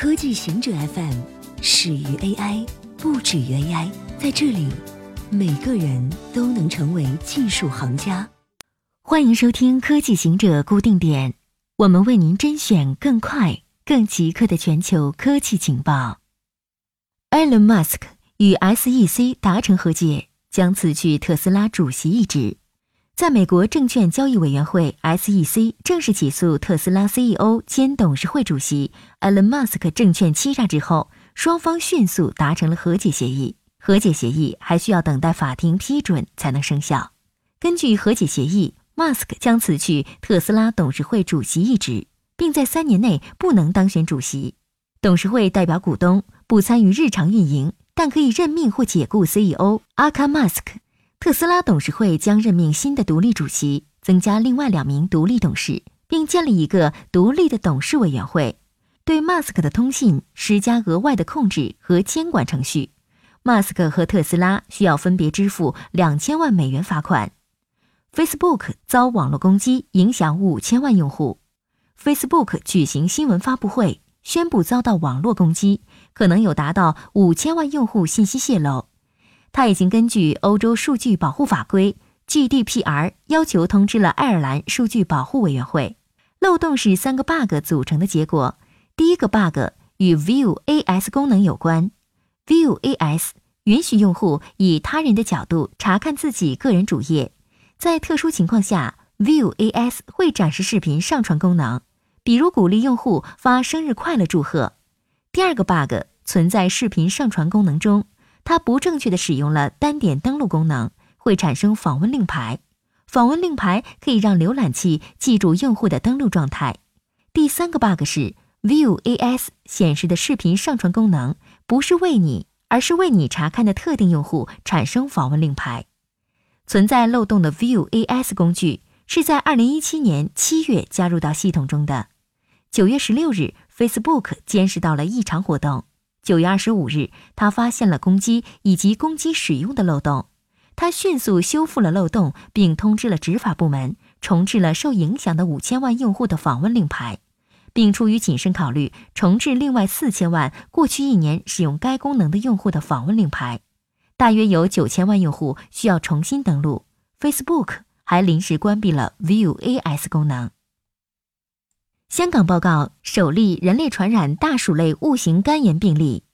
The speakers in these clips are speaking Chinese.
科技行者 FM 始于 AI，不止于 AI。在这里，每个人都能成为技术行家。欢迎收听科技行者固定点，我们为您甄选更快、更即刻的全球科技情报。Elon Musk 与 SEC 达成和解，将辞去特斯拉主席一职。在美国证券交易委员会 （SEC） 正式起诉特斯拉 CEO 兼董事会主席 Elon Musk 证券欺诈之后，双方迅速达成了和解协议。和解协议还需要等待法庭批准才能生效。根据和解协议，Musk 将辞去特斯拉董事会主席一职，并在三年内不能当选主席。董事会代表股东，不参与日常运营，但可以任命或解雇 CEO 阿卡马斯克。特斯拉董事会将任命新的独立主席，增加另外两名独立董事，并建立一个独立的董事委员会，对马斯克的通信施加额外的控制和监管程序。马斯克和特斯拉需要分别支付两千万美元罚款。Facebook 遭网络攻击，影响五千万用户。Facebook 举行新闻发布会，宣布遭到网络攻击，可能有达到五千万用户信息泄露。他已经根据欧洲数据保护法规 GDPR 要求通知了爱尔兰数据保护委员会。漏洞是三个 bug 组成的结果。第一个 bug 与 View AS 功能有关。View AS 允许用户以他人的角度查看自己个人主页，在特殊情况下，View AS 会展示视频上传功能，比如鼓励用户发生日快乐祝贺。第二个 bug 存在视频上传功能中。它不正确的使用了单点登录功能，会产生访问令牌。访问令牌可以让浏览器记住用户的登录状态。第三个 bug 是 View AS 显示的视频上传功能不是为你，而是为你查看的特定用户产生访问令牌。存在漏洞的 View AS 工具是在2017年7月加入到系统中的。9月16日，Facebook 监视到了异常活动。九月二十五日，他发现了攻击以及攻击使用的漏洞。他迅速修复了漏洞，并通知了执法部门，重置了受影响的五千万用户的访问令牌，并出于谨慎考虑，重置另外四千万过去一年使用该功能的用户的访问令牌。大约有九千万用户需要重新登录。Facebook 还临时关闭了 View AS 功能。香港报告首例人类传染大鼠类戊型肝炎病例。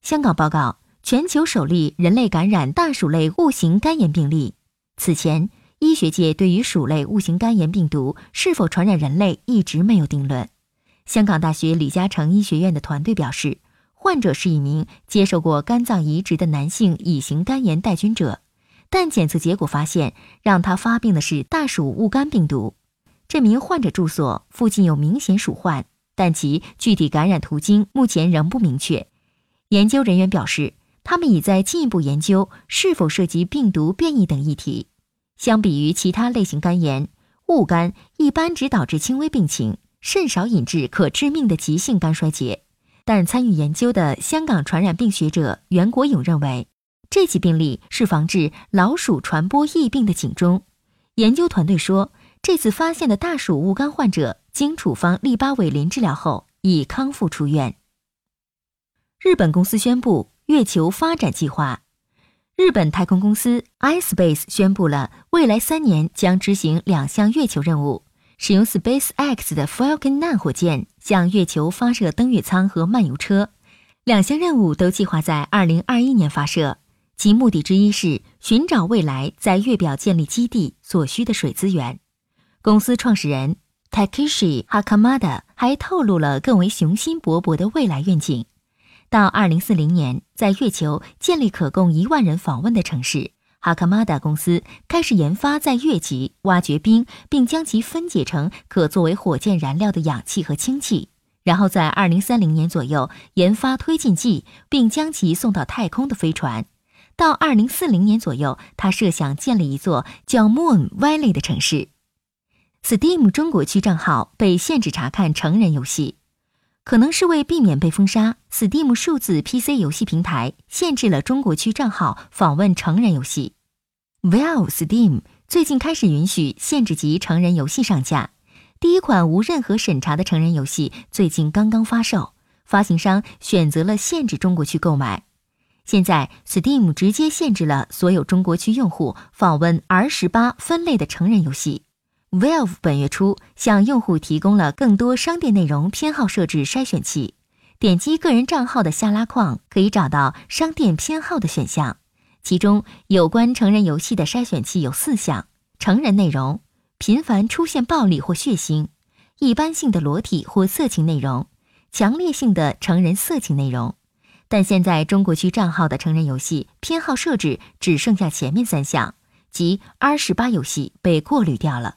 香港报告全球首例人类感染大鼠类戊型肝炎病例。此前，医学界对于鼠类戊型肝炎病毒是否传染人类一直没有定论。香港大学李嘉诚医学院的团队表示，患者是一名接受过肝脏移植的男性乙型肝炎带菌者，但检测结果发现，让他发病的是大鼠戊肝病毒。这名患者住所附近有明显鼠患，但其具体感染途径目前仍不明确。研究人员表示，他们已在进一步研究是否涉及病毒变异等议题。相比于其他类型肝炎，戊肝一般只导致轻微病情，甚少引致可致命的急性肝衰竭。但参与研究的香港传染病学者袁国勇认为，这起病例是防治老鼠传播疫病的警钟。研究团队说。这次发现的大鼠戊肝患者经处方利巴韦林治疗后已康复出院。日本公司宣布月球发展计划。日本太空公司 iSpace 宣布了未来三年将执行两项月球任务，使用 SpaceX 的 Falcon 9火箭向月球发射登月舱和漫游车。两项任务都计划在2021年发射，其目的之一是寻找未来在月表建立基地所需的水资源。公司创始人 Takeshi Hakamada 还透露了更为雄心勃勃的未来愿景：到2040年，在月球建立可供一万人访问的城市。Hakamada 公司开始研发在月极挖掘冰，并将其分解成可作为火箭燃料的氧气和氢气，然后在2030年左右研发推进剂，并将其送到太空的飞船。到2040年左右，他设想建立一座叫 Moon Valley 的城市。Steam 中国区账号被限制查看成人游戏，可能是为避免被封杀。Steam 数字 PC 游戏平台限制了中国区账号访问成人游戏。Valve Steam 最近开始允许限制级成人游戏上架，第一款无任何审查的成人游戏最近刚刚发售，发行商选择了限制中国区购买。现在，Steam 直接限制了所有中国区用户访问 R 十八分类的成人游戏。Valve 本月初向用户提供了更多商店内容偏好设置筛选器，点击个人账号的下拉框可以找到商店偏好的选项，其中有关成人游戏的筛选器有四项：成人内容、频繁出现暴力或血腥、一般性的裸体或色情内容、强烈性的成人色情内容。但现在中国区账号的成人游戏偏好设置只剩下前面三项，即 R 十八游戏被过滤掉了。